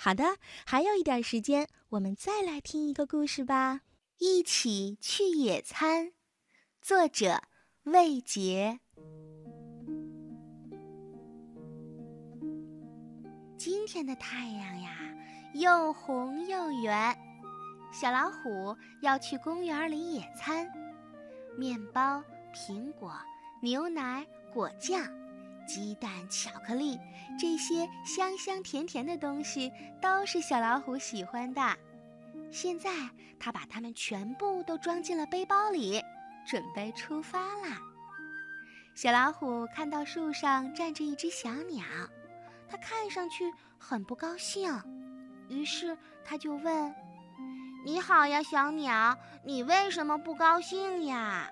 好的，还有一点时间，我们再来听一个故事吧。一起去野餐，作者魏杰。今天的太阳呀，又红又圆。小老虎要去公园里野餐，面包、苹果、牛奶、果酱。鸡蛋、巧克力，这些香香甜甜的东西都是小老虎喜欢的。现在，它把它们全部都装进了背包里，准备出发啦。小老虎看到树上站着一只小鸟，它看上去很不高兴，于是它就问：“你好呀，小鸟，你为什么不高兴呀？”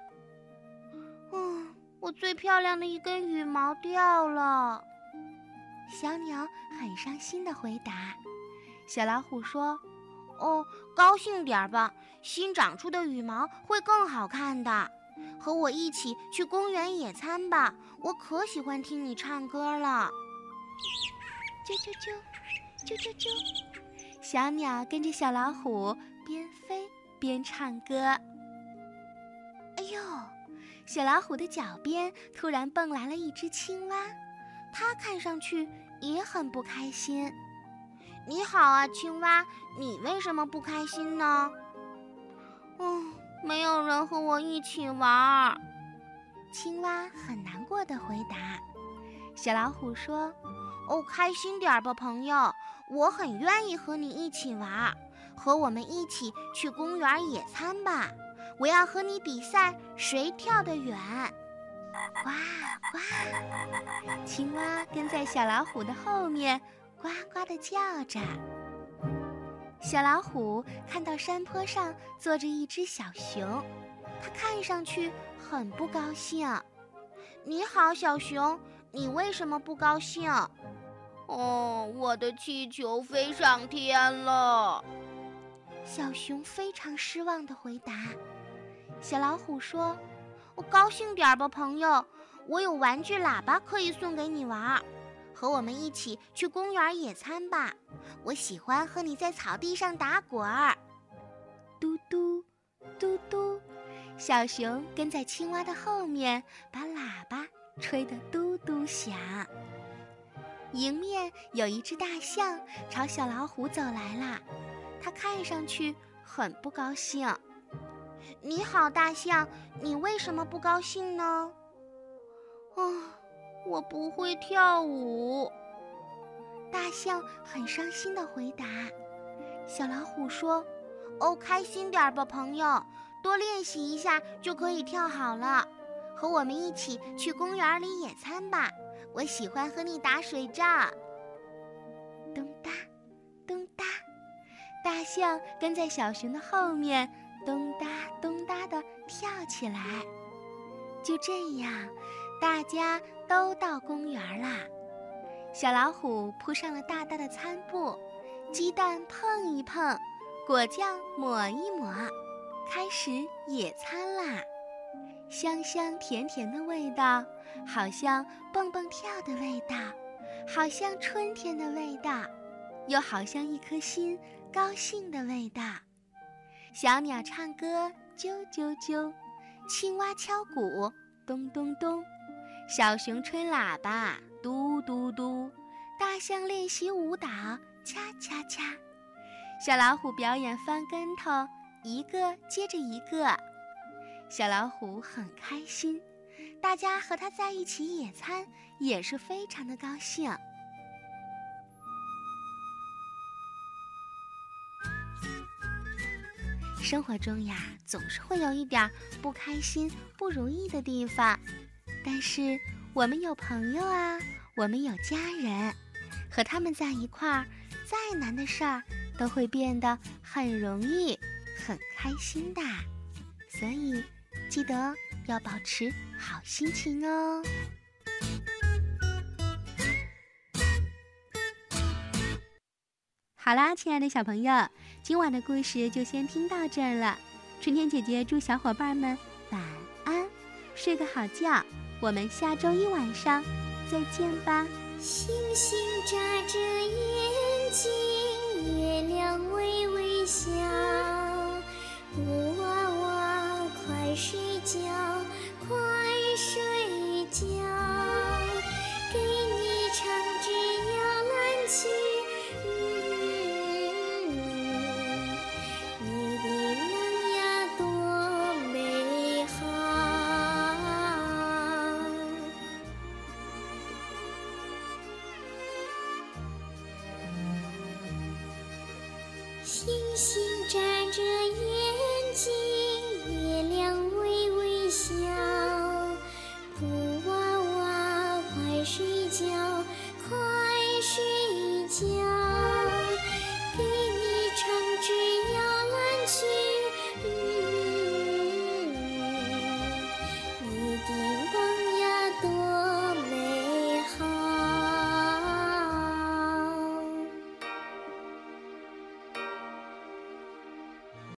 我最漂亮的一根羽毛掉了，小鸟很伤心的回答。小老虎说：“哦，高兴点儿吧，新长出的羽毛会更好看的。和我一起去公园野餐吧，我可喜欢听你唱歌了。”啾啾啾，啾啾啾，小鸟跟着小老虎边飞边唱歌。小老虎的脚边突然蹦来了一只青蛙，它看上去也很不开心。你好啊，青蛙，你为什么不开心呢？嗯，没有人和我一起玩。青蛙很难过的回答。小老虎说：“哦，开心点吧，朋友，我很愿意和你一起玩，和我们一起去公园野餐吧。”我要和你比赛，谁跳得远？呱呱！青蛙跟在小老虎的后面，呱呱地叫着。小老虎看到山坡上坐着一只小熊，它看上去很不高兴。你好，小熊，你为什么不高兴？哦，我的气球飞上天了。小熊非常失望地回答。小老虎说：“我高兴点吧，朋友，我有玩具喇叭可以送给你玩，和我们一起去公园野餐吧。我喜欢和你在草地上打滚儿。”嘟嘟，嘟嘟，小熊跟在青蛙的后面，把喇叭吹得嘟嘟响。迎面有一只大象朝小老虎走来了，它看上去很不高兴。你好，大象，你为什么不高兴呢？啊，我不会跳舞。大象很伤心的回答。小老虎说：“哦，开心点吧，朋友，多练习一下就可以跳好了。和我们一起去公园里野餐吧，我喜欢和你打水仗。”咚哒，咚哒，大象跟在小熊的后面。咚哒咚哒地跳起来，就这样，大家都到公园啦。小老虎铺上了大大的餐布，鸡蛋碰一碰，果酱抹一抹，开始野餐啦。香香甜甜的味道，好像蹦蹦跳的味道，好像春天的味道，又好像一颗心高兴的味道。小鸟唱歌，啾啾啾；青蛙敲鼓，咚咚咚；小熊吹喇叭，嘟嘟嘟；大象练习舞蹈，恰恰恰；小老虎表演翻跟头，一个接着一个。小老虎很开心，大家和它在一起野餐也是非常的高兴。生活中呀，总是会有一点不开心、不如意的地方，但是我们有朋友啊，我们有家人，和他们在一块儿，再难的事儿都会变得很容易、很开心的。所以，记得要保持好心情哦。好啦亲爱的小朋友今晚的故事就先听到这儿了。春天姐姐祝小伙伴们晚安睡个好觉我们下周一晚上再见吧。星星眨着眼睛月亮微微笑布娃娃快睡觉星星眨着眼睛月亮微微笑布娃娃快睡觉快睡觉。